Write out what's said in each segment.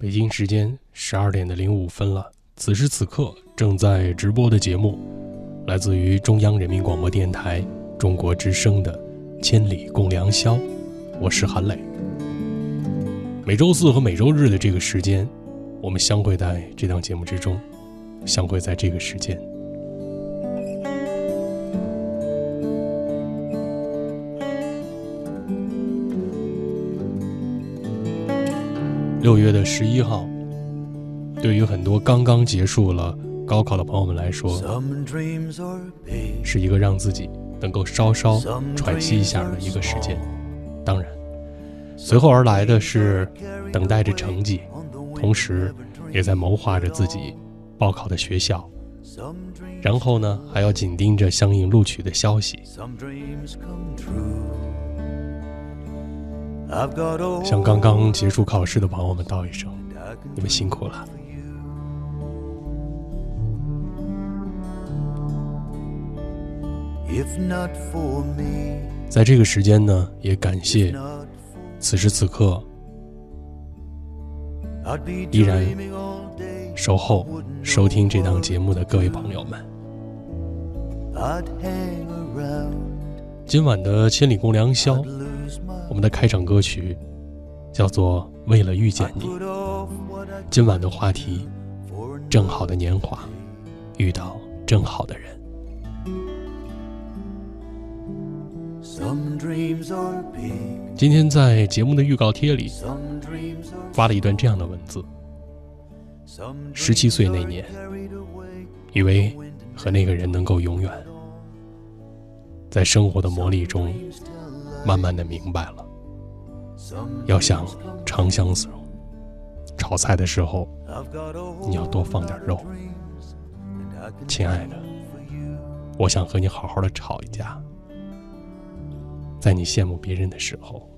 北京时间十二点的零五分了。此时此刻正在直播的节目，来自于中央人民广播电台中国之声的《千里共良宵》，我是韩磊。每周四和每周日的这个时间，我们相会在这档节目之中，相会在这个时间。六月的十一号，对于很多刚刚结束了高考的朋友们来说，是一个让自己能够稍稍喘息一下的一个时间。当然，随后而来的是等待着成绩，同时也在谋划着自己报考的学校，然后呢，还要紧盯着相应录取的消息。向刚刚结束考试的朋友们道一声，你们辛苦了。在这个时间呢，也感谢此时此刻依然守候收听这档节目的各位朋友们。今晚的千里共良宵。我们的开场歌曲叫做《为了遇见你》。今晚的话题：正好的年华，遇到正好的人。今天在节目的预告贴里发了一段这样的文字：十七岁那年，以为和那个人能够永远，在生活的磨砺中。慢慢的明白了，要想长相思，炒菜的时候你要多放点肉。亲爱的，我想和你好好的吵一架。在你羡慕别人的时候，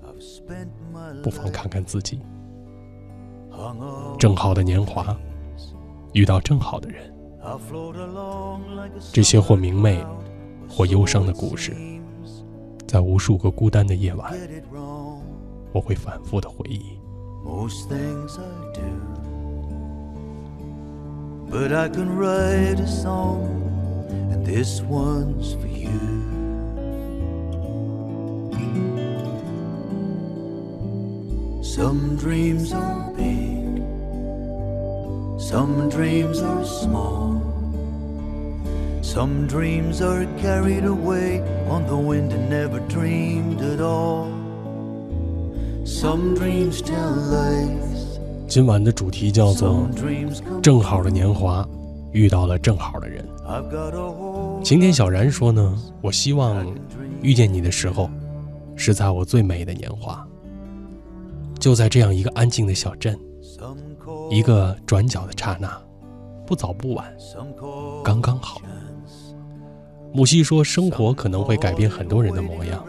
不妨看看自己。正好的年华，遇到正好的人，这些或明媚，或忧伤的故事。在无数个孤单的夜晚，我会反复的回忆。Most things I do, but I can write a song, and this one's for you. Some dreams are big, some dreams are small. Some dreams are carried away on the wind and never dreamed at all. Some dreams tell lies. 今晚的主题叫做“正好的年华，遇到了正好的人”。晴天小然说呢，我希望遇见你的时候，是在我最美的年华，就在这样一个安静的小镇，一个转角的刹那，不早不晚，刚刚好。木西说：“生活可能会改变很多人的模样，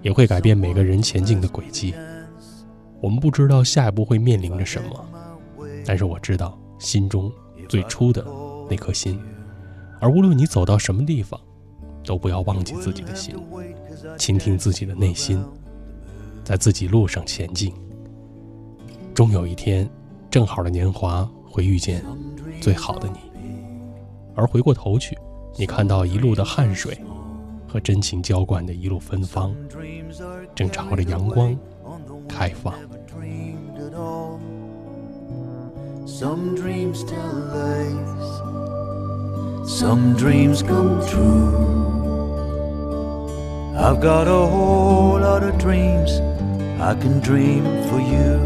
也会改变每个人前进的轨迹。我们不知道下一步会面临着什么，但是我知道心中最初的那颗心。而无论你走到什么地方，都不要忘记自己的心，倾听自己的内心，在自己路上前进。终有一天，正好的年华会遇见最好的你，而回过头去。”你看到一路的汗水和真情浇灌的一路芬芳，正朝着阳光开放。Some dreams tell lies, some dreams come true. I've got a whole lot of dreams I can dream for you.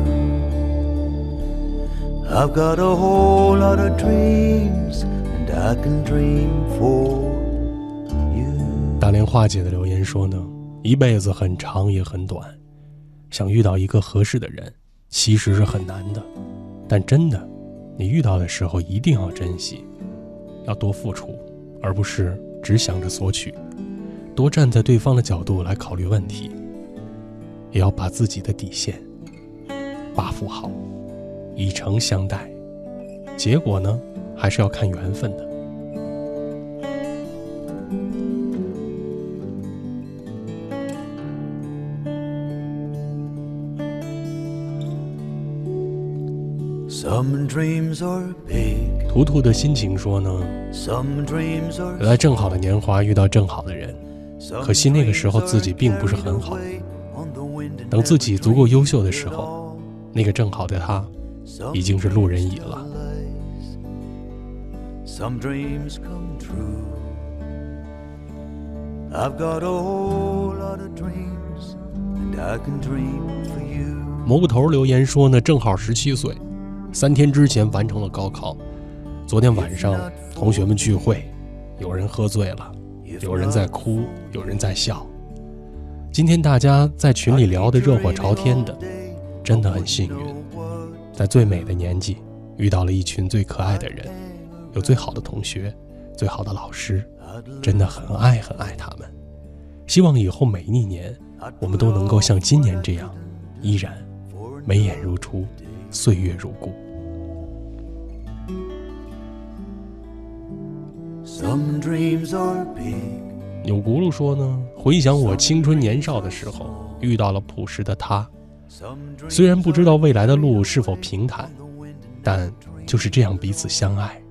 I've got a whole lot of dreams. 大连花姐的留言说呢，一辈子很长也很短，想遇到一个合适的人，其实是很难的。但真的，你遇到的时候一定要珍惜，要多付出，而不是只想着索取。多站在对方的角度来考虑问题，也要把自己的底线把握好，以诚相待。结果呢？还是要看缘分的。图图的心情说呢，来正好的年华遇到正好的人，可惜那个时候自己并不是很好。等自己足够优秀的时候，那个正好的他，已经是路人乙了。Some dreams come true. I've got a whole lot of dreams and i can dream for you. 蘑菇头留言说呢正好十七岁三天之前完成了高考。昨天晚上同学们聚会有人喝醉了有人在哭有人在笑。今天大家在群里聊得热火朝天的真的很幸运在最美的年纪遇到了一群最可爱的人。有最好的同学，最好的老师，真的很爱很爱他们。希望以后每一年，我们都能够像今年这样，依然。眉眼如初，岁月如故。有轱辘说呢，回想我青春年少的时候，遇到了朴实的他。虽然不知道未来的路是否平坦，但就是这样彼此相爱，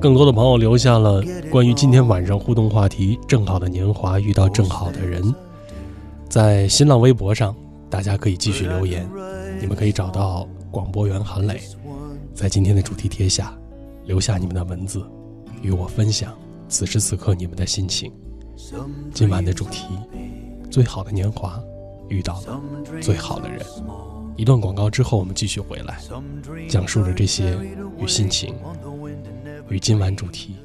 更多的朋友留下了关于今天晚上互动话题：正好的年华遇到正好的人，在新浪微博上。大家可以继续留言，你们可以找到广播员韩磊，在今天的主题贴下留下你们的文字，与我分享此时此刻你们的心情。今晚的主题：最好的年华遇到了最好的人。一段广告之后，我们继续回来，讲述着这些与心情、与今晚主题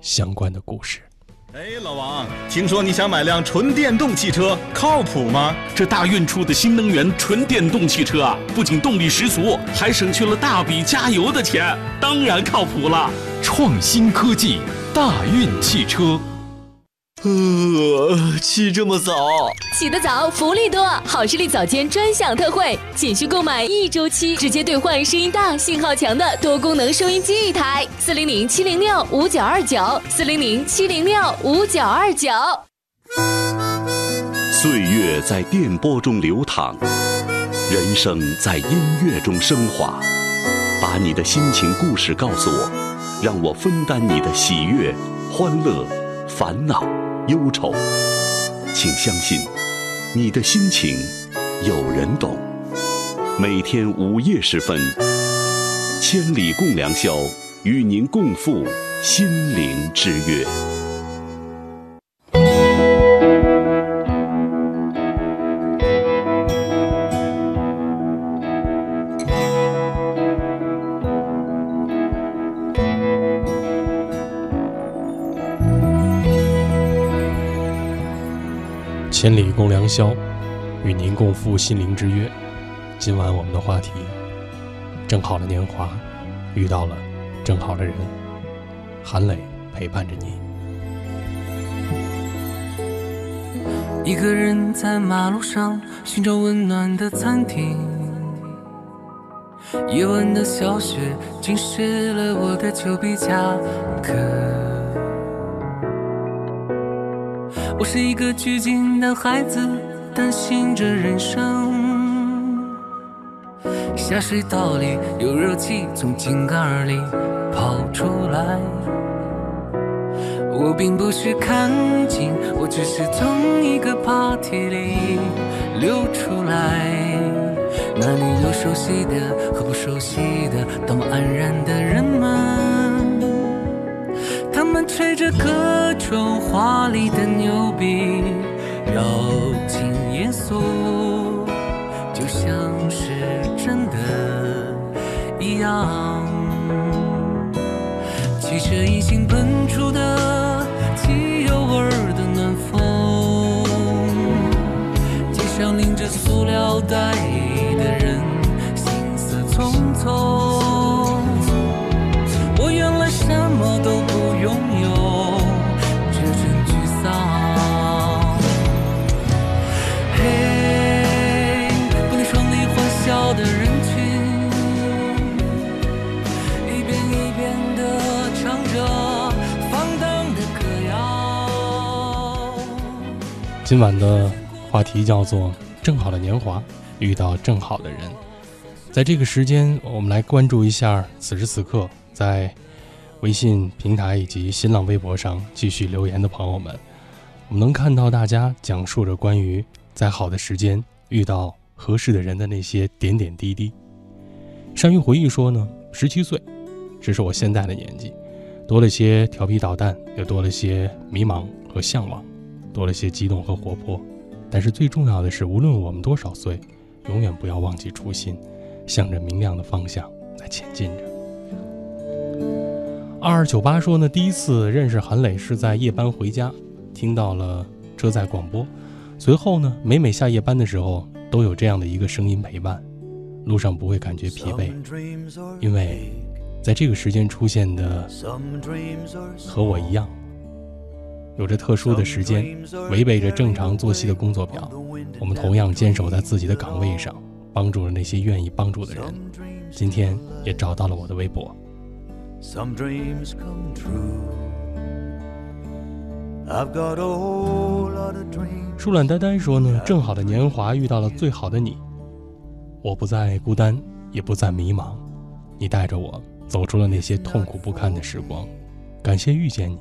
相关的故事。哎，老王，听说你想买辆纯电动汽车，靠谱吗？这大运出的新能源纯电动汽车啊，不仅动力十足，还省去了大笔加油的钱，当然靠谱了。创新科技，大运汽车。呃，起这么早？起得早，福利多！好视力早间专享特惠，仅需购买一周期，直接兑换声音大、信号强的多功能收音机一台。四零零七零六五九二九，四零零七零六五九二九。岁月在电波中流淌，人生在音乐中升华。把你的心情故事告诉我，让我分担你的喜悦、欢乐、烦恼。忧愁，请相信，你的心情有人懂。每天午夜时分，千里共良宵，与您共赴心灵之约。宵，与您共赴心灵之约。今晚我们的话题：正好的年华，遇到了正好的人。韩磊陪伴着你。一个人在马路上寻找温暖的餐厅，夜晚的小雪浸湿了我的丘比夹克。是一个拘谨的孩子，担心着人生。下水道里有热气从井盖里跑出来。我并不是看景，我只是从一个 party 里溜出来。那里有熟悉的和不熟悉的，多么安然的人们，着各种华丽的牛逼，表情严肃，就像是真的一样。汽车引擎喷出的汽油味的暖风，街上拎着塑料袋的人，行色匆匆今晚的话题叫做“正好的年华遇到正好的人”。在这个时间，我们来关注一下此时此刻在微信平台以及新浪微博上继续留言的朋友们。我们能看到大家讲述着关于在好的时间遇到合适的人的那些点点滴滴。善于回忆说呢，十七岁，这是我现在的年纪，多了些调皮捣蛋，也多了些迷茫和向往，多了些激动和活泼。但是最重要的是，无论我们多少岁，永远不要忘记初心，向着明亮的方向来前进着。二二九八说呢，第一次认识韩磊是在夜班回家。听到了车载广播，随后呢，每每下夜班的时候，都有这样的一个声音陪伴，路上不会感觉疲惫，因为在这个时间出现的和我一样，有着特殊的时间，违背着正常作息的工作表，我们同样坚守在自己的岗位上，帮助了那些愿意帮助的人。今天也找到了我的微博。树懒呆呆说呢，正好的年华遇到了最好的你，我不再孤单，也不再迷茫，你带着我走出了那些痛苦不堪的时光，感谢遇见你。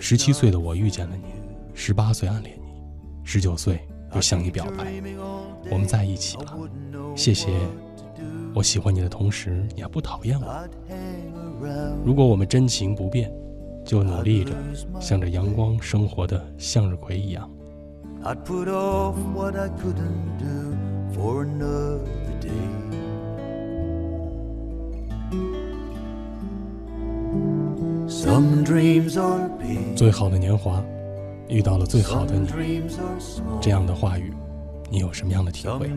十七岁的我遇见了你，十八岁暗恋你，十九岁又向你表白，我们在一起了。谢谢，我喜欢你的同时，你还不讨厌我。如果我们真情不变。就努力着，向着阳光生活的向日葵一样。最好的年华，遇到了最好的你。这样的话语，你有什么样的体会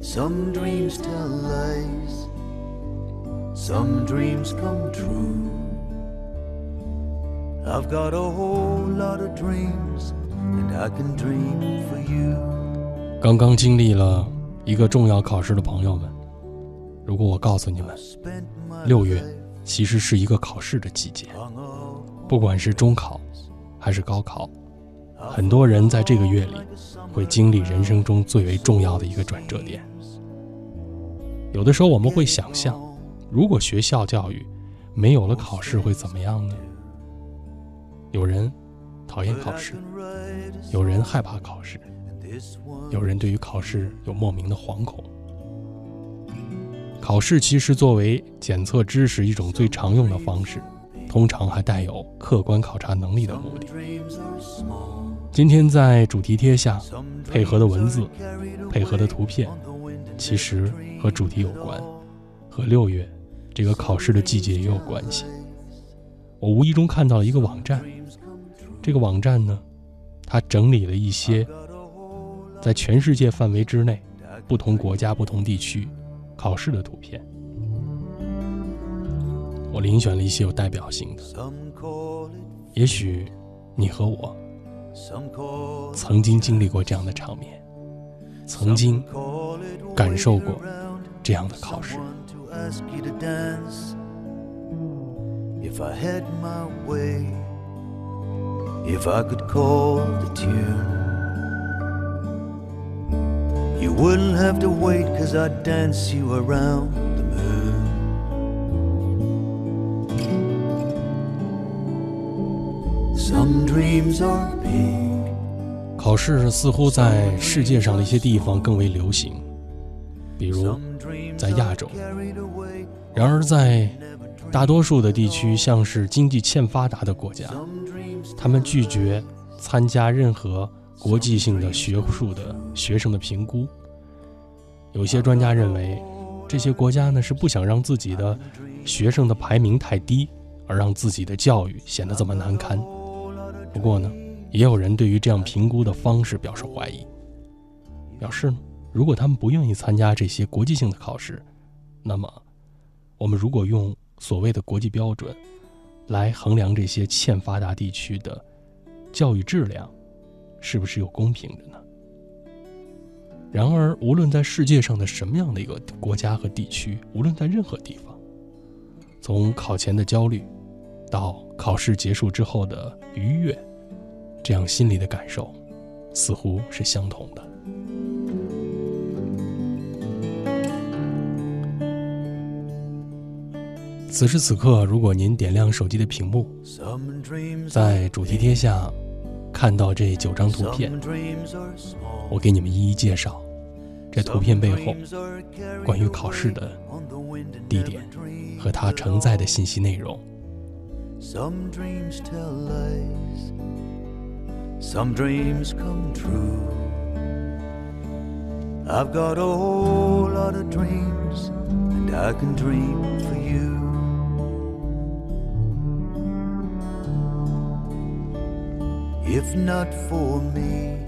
？Some dreams tell lies, some dreams come true. I've got a whole lot of dreams, and I can dream for you. 刚刚经历了一个重要考试的朋友们，如果我告诉你们，六月其实是一个考试的季节，不管是中考还是高考，很多人在这个月里会经历人生中最为重要的一个转折点。有的时候我们会想象，如果学校教育没有了考试会怎么样呢？有人讨厌考试，有人害怕考试，有人对于考试有莫名的惶恐。考试其实作为检测知识一种最常用的方式，通常还带有客观考察能力的目的。今天在主题贴下配合的文字，配合的图片。其实和主题有关，和六月这个考试的季节也有关系。我无意中看到了一个网站，这个网站呢，它整理了一些在全世界范围之内不同国家、不同地区考试的图片。我遴选了一些有代表性的，也许你和我曾经经历过这样的场面。曾经感受过这样的考试。If I had my way, if I could call the tune, you wouldn't have to wait, cause I'd dance you around the moon. Some dreams are big. 考试似乎在世界上的一些地方更为流行，比如在亚洲。然而，在大多数的地区，像是经济欠发达的国家，他们拒绝参加任何国际性的学术的学生的评估。有些专家认为，这些国家呢是不想让自己的学生的排名太低，而让自己的教育显得这么难堪。不过呢。也有人对于这样评估的方式表示怀疑，表示呢如果他们不愿意参加这些国际性的考试，那么我们如果用所谓的国际标准来衡量这些欠发达地区的教育质量，是不是又公平的呢？然而，无论在世界上的什么样的一个国家和地区，无论在任何地方，从考前的焦虑到考试结束之后的愉悦。这样心里的感受，似乎是相同的。此时此刻，如果您点亮手机的屏幕，在主题贴下看到这九张图片，我给你们一一介绍这图片背后关于考试的地点和它承载的信息内容。some dreams tell us some dreams come true. I've got a whole lot of dreams, and I can dream for you.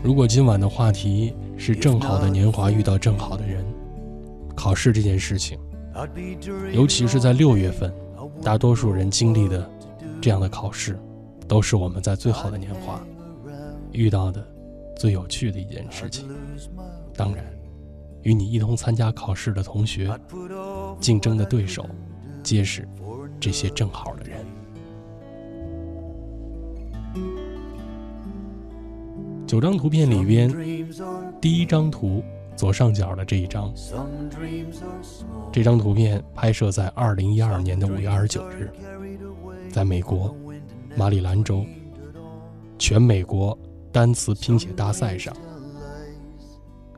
如果今晚的话题是正好的年华遇到正好的人，考试这件事情，尤其是在六月份，大多数人经历的这样的考试，都是我们在最好的年华。遇到的最有趣的一件事情，当然，与你一同参加考试的同学，竞争的对手，皆是这些正好的人。九张图片里边，第一张图左上角的这一张，这张图片拍摄在二零一二年的五月二十九日，在美国马里兰州，全美国。单词拼写大赛上，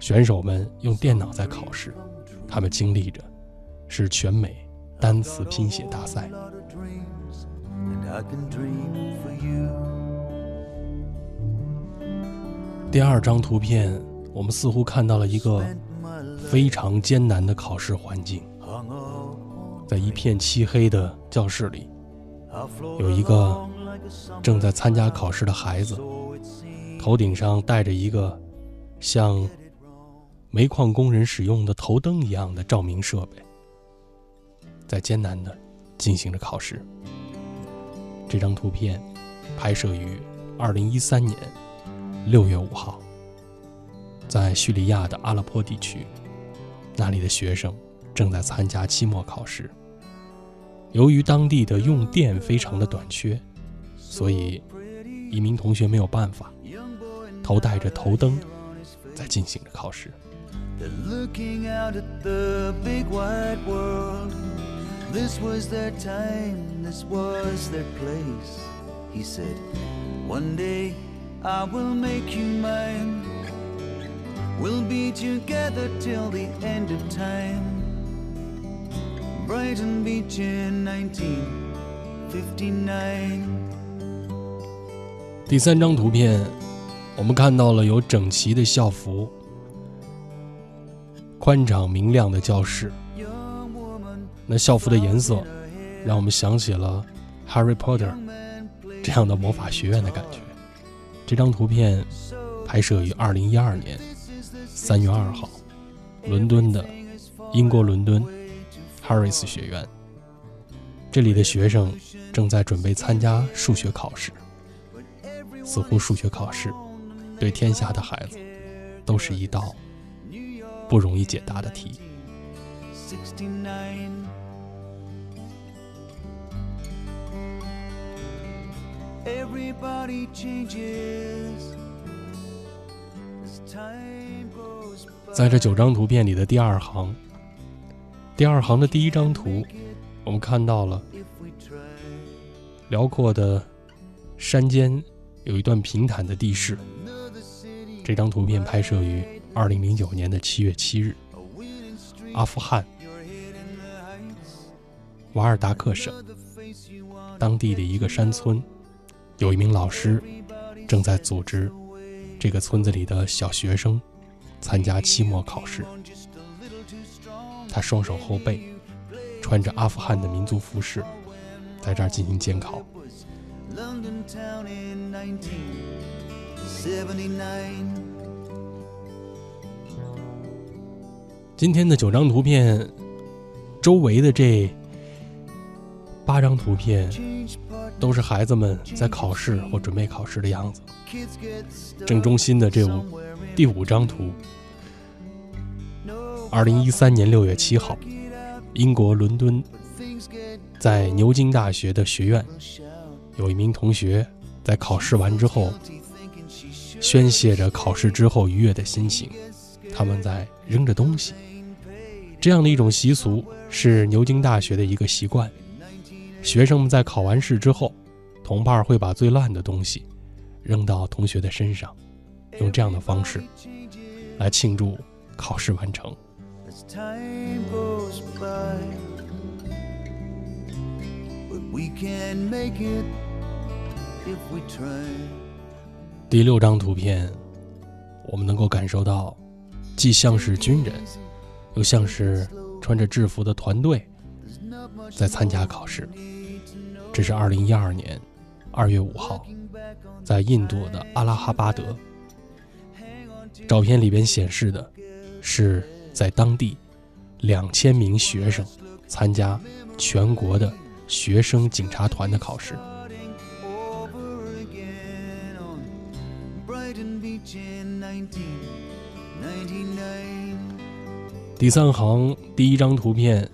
选手们用电脑在考试，他们经历着是全美单词拼写大赛。第二张图片，我们似乎看到了一个非常艰难的考试环境，在一片漆黑的教室里，有一个正在参加考试的孩子。头顶上戴着一个像煤矿工人使用的头灯一样的照明设备，在艰难的进行着考试。这张图片拍摄于二零一三年六月五号，在叙利亚的阿勒颇地区，那里的学生正在参加期末考试。由于当地的用电非常的短缺，所以一名同学没有办法。头戴着头灯，在进行着考试。I will make you mine. We'll be together till the end of time. Brighton Beach in 1959. 第三张图片，我们看到了有整齐的校服、宽敞明亮的教室。那校服的颜色，让我们想起了《Harry Potter》这样的魔法学院的感觉。这张图片拍摄于二零一二年三月二号，伦敦的英国伦敦 Harris 学院。这里的学生正在准备参加数学考试，似乎数学考试。对天下的孩子，都是一道不容易解答的题。在这九张图片里的第二行，第二行的第一张图，我们看到了辽阔的山间有一段平坦的地势。这张图片拍摄于二零零九年的七月七日，阿富汗。瓦尔达克省。当地的一个山村，有一名老师正在组织这个村子里的小学生参加期末考试。他双手后背，穿着阿富汗的民族服饰，在这儿进行监考。今天的九张图片，周围的这八张图片，都是孩子们在考试或准备考试的样子。正中心的这五第五张图，二零一三年六月七号，英国伦敦，在牛津大学的学院，有一名同学在考试完之后，宣泄着考试之后愉悦的心情，他们在扔着东西。这样的一种习俗是牛津大学的一个习惯。学生们在考完试之后，同伴会把最烂的东西扔到同学的身上，用这样的方式来庆祝考试完成。第六张图片，我们能够感受到，既像是军人。又像是穿着制服的团队在参加考试。这是二零一二年二月五号，在印度的阿拉哈巴德。照片里边显示的是在当地两千名学生参加全国的学生警察团的考试。第三行第一张图片，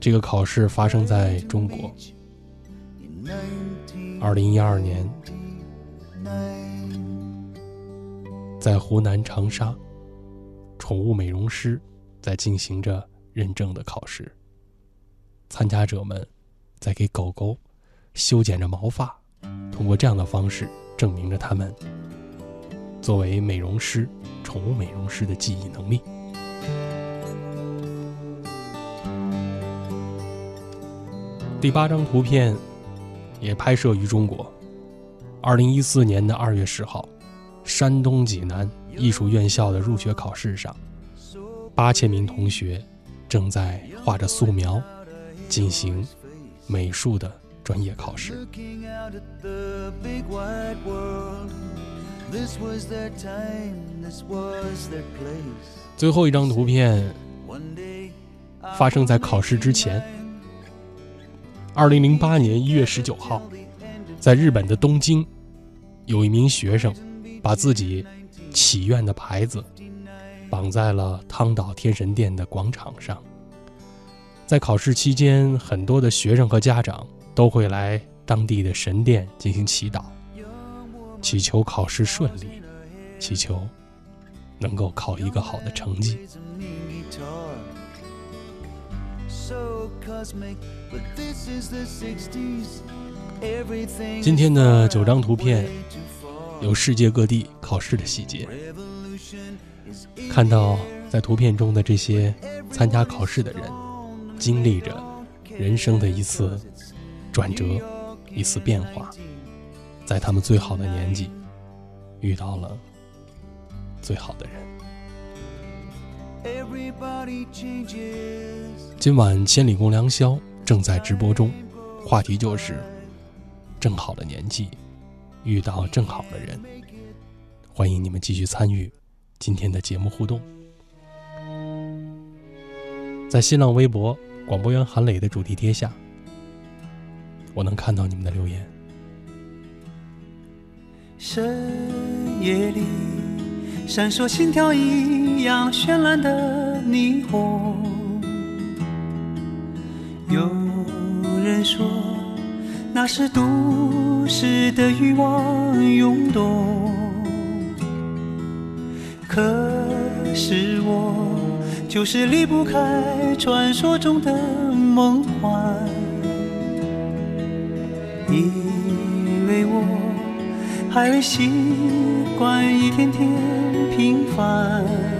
这个考试发生在中国。二零一二年，在湖南长沙，宠物美容师在进行着认证的考试。参加者们在给狗狗修剪着毛发，通过这样的方式证明着他们作为美容师、宠物美容师的技艺能力。第八张图片也拍摄于中国。二零一四年的二月十号，山东济南艺术院校的入学考试上，八千名同学正在画着素描，进行美术的专业考试。最后一张图片发生在考试之前。二零零八年一月十九号，在日本的东京，有一名学生把自己祈愿的牌子绑在了汤岛天神殿的广场上。在考试期间，很多的学生和家长都会来当地的神殿进行祈祷，祈求考试顺利，祈求能够考一个好的成绩。今天的九张图片有世界各地考试的细节，看到在图片中的这些参加考试的人，经历着人生的一次转折，一次变化，在他们最好的年纪遇到了最好的人。今晚千里共良宵正在直播中，话题就是正好的年纪遇到正好的人。欢迎你们继续参与今天的节目互动，在新浪微博广播员韩磊的主题贴下，我能看到你们的留言。深夜里闪烁心跳一样绚烂的霓虹。有人说，那是都市的欲望涌动。可是我就是离不开传说中的梦幻，因为我还未习惯一天天平凡。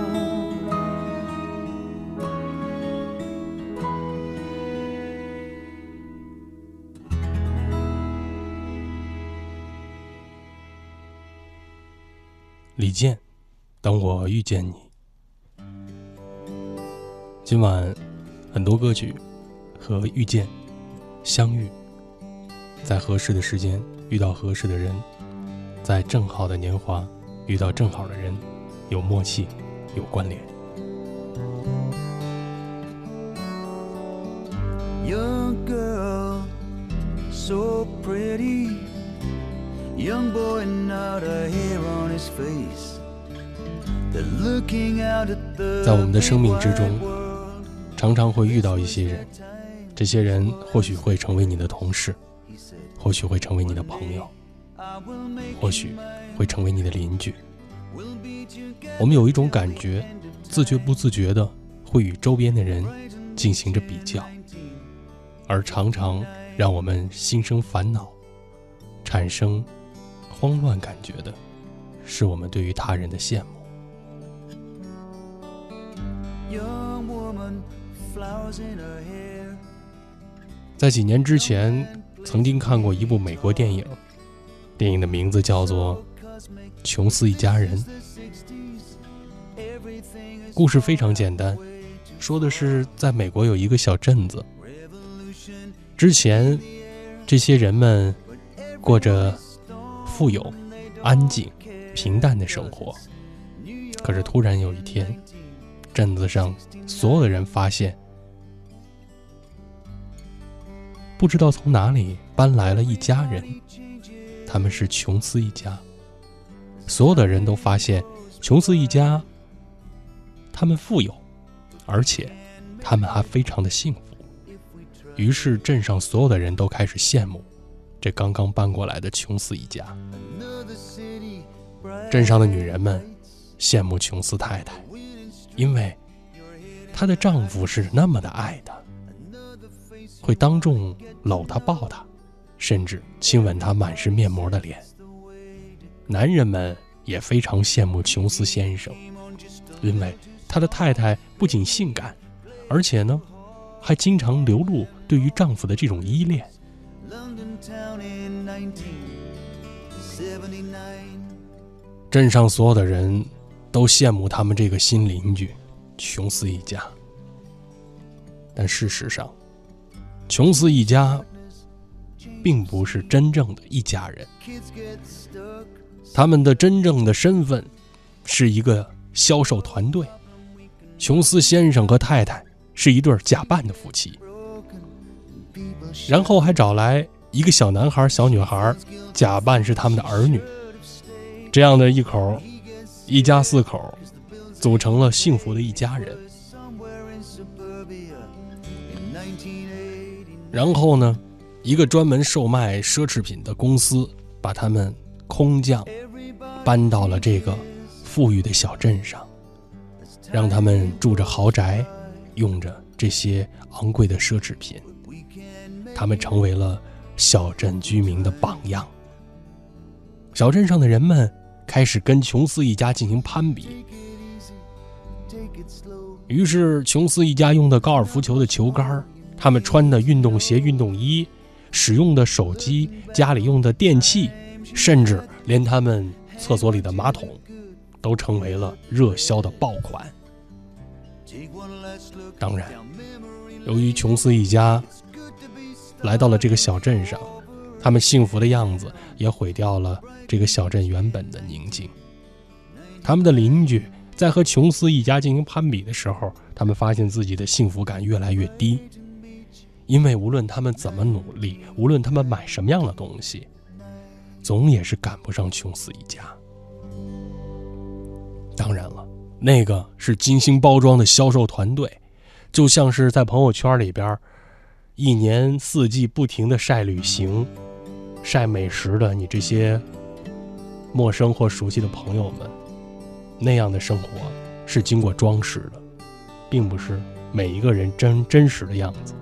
遇见，等我遇见你。今晚很多歌曲和遇见相遇，在合适的时间遇到合适的人，在正好的年华遇到正好的人，有默契，有关联。Young girl, so pretty. Young boy, not a hair on his face. Looking out at the 在我们的生命之中.常常会遇到一些人，这些人或许会成为你的同事，或许会成为你的朋友，I will make 或许会成为你的邻居。我们有一种感觉，自觉不自觉的会与周边的人进行着比较，而常常让我们心生烦恼、产生慌乱感觉的，是我们对于他人的羡慕。在几年之前，曾经看过一部美国电影，电影的名字叫做《琼斯一家人》。故事非常简单，说的是在美国有一个小镇子，之前这些人们过着富有、安静、平淡的生活。可是突然有一天，镇子上所有的人发现，不知道从哪里搬来了一家人，他们是琼斯一家。所有的人都发现，琼斯一家，他们富有，而且他们还非常的幸福。于是镇上所有的人都开始羡慕这刚刚搬过来的琼斯一家。镇上的女人们羡慕琼斯太太，因为她的丈夫是那么的爱她，会当众搂她抱她，甚至亲吻她满是面膜的脸。男人们也非常羡慕琼斯先生，因为他的太太不仅性感，而且呢，还经常流露对于丈夫的这种依恋。镇上所有的人都羡慕他们这个新邻居琼斯一家，但事实上，琼斯一家并不是真正的一家人，他们的真正的身份是一个销售团队。琼斯先生和太太是一对假扮的夫妻，然后还找来一个小男孩、小女孩，假扮是他们的儿女。这样的一口一家四口，组成了幸福的一家人。然后呢，一个专门售卖奢侈品的公司把他们空降，搬到了这个富裕的小镇上，让他们住着豪宅，用着这些昂贵的奢侈品。他们成为了小镇居民的榜样。小镇上的人们开始跟琼斯一家进行攀比。于是，琼斯一家用的高尔夫球的球杆他们穿的运动鞋、运动衣，使用的手机、家里用的电器，甚至连他们厕所里的马桶，都成为了热销的爆款。当然，由于琼斯一家来到了这个小镇上，他们幸福的样子也毁掉了这个小镇原本的宁静。他们的邻居在和琼斯一家进行攀比的时候，他们发现自己的幸福感越来越低。因为无论他们怎么努力，无论他们买什么样的东西，总也是赶不上琼斯一家。当然了，那个是精心包装的销售团队，就像是在朋友圈里边，一年四季不停的晒旅行、晒美食的你这些陌生或熟悉的朋友们，那样的生活是经过装饰的，并不是每一个人真真实的样子。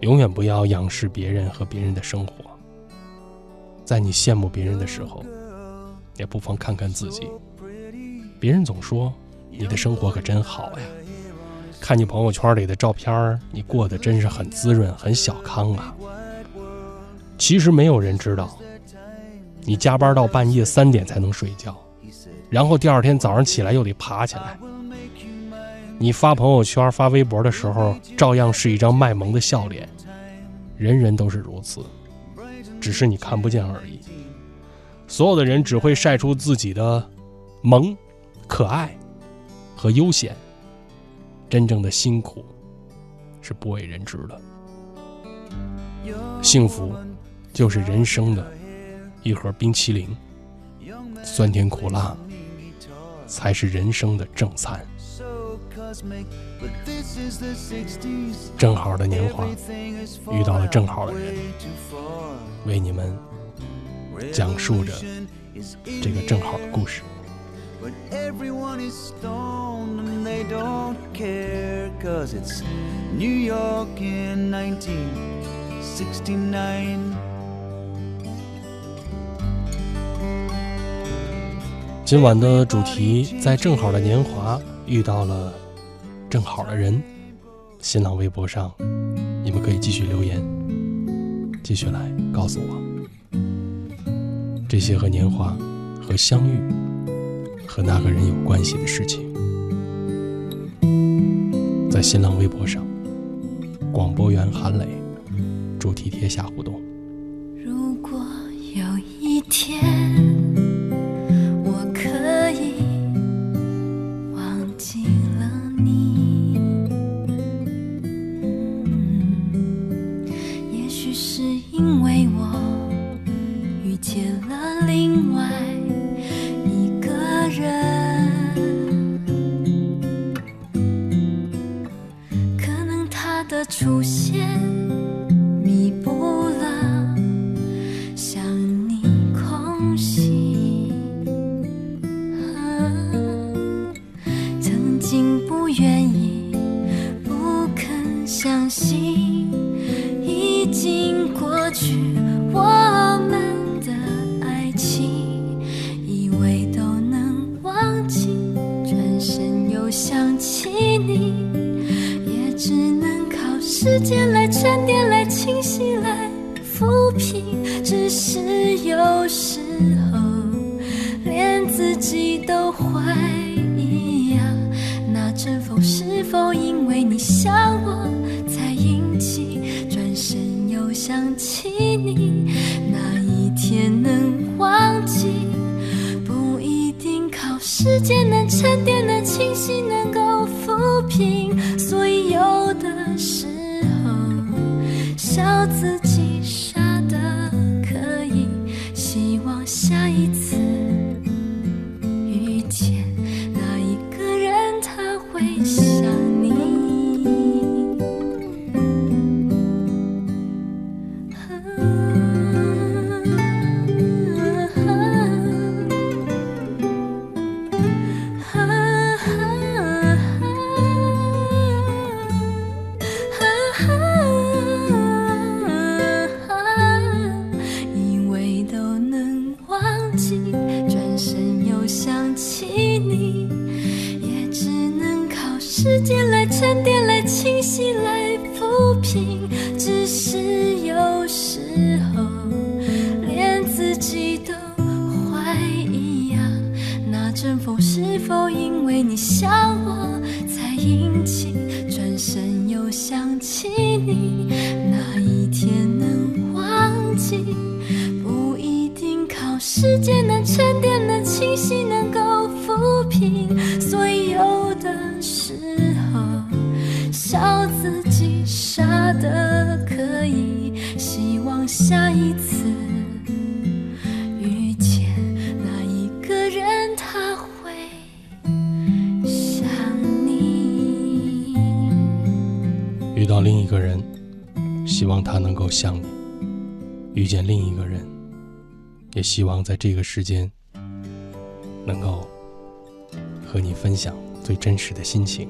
永远不要仰视别人和别人的生活，在你羡慕别人的时候，也不妨看看自己。别人总说你的生活可真好呀，看你朋友圈里的照片，你过得真是很滋润、很小康啊。其实没有人知道，你加班到半夜三点才能睡觉，然后第二天早上起来又得爬起来。你发朋友圈、发微博的时候，照样是一张卖萌的笑脸。人人都是如此，只是你看不见而已。所有的人只会晒出自己的萌、可爱和悠闲，真正的辛苦是不为人知的。幸福就是人生的一盒冰淇淋，酸甜苦辣才是人生的正餐。正好的年华，遇到了正好的人，为你们讲述着这个正好的故事。今晚的主题在正好的年华遇到了。正好的人，新浪微博上，你们可以继续留言，继续来告诉我这些和年华、和相遇、和那个人有关系的事情。在新浪微博上，广播员韩磊，主题贴下互动。想起你，也只能靠时间来沉淀、来清晰、来抚平。只是有时候，连自己都怀疑呀、啊，那阵风是否因为你想我才引起？转身又想起你，那一天能忘记，不一定靠时间能沉淀。清晰能够抚平转身又想起你。也只能靠时间来沉淀来清晰来希望在这个时间能够和你分享最真实的心情。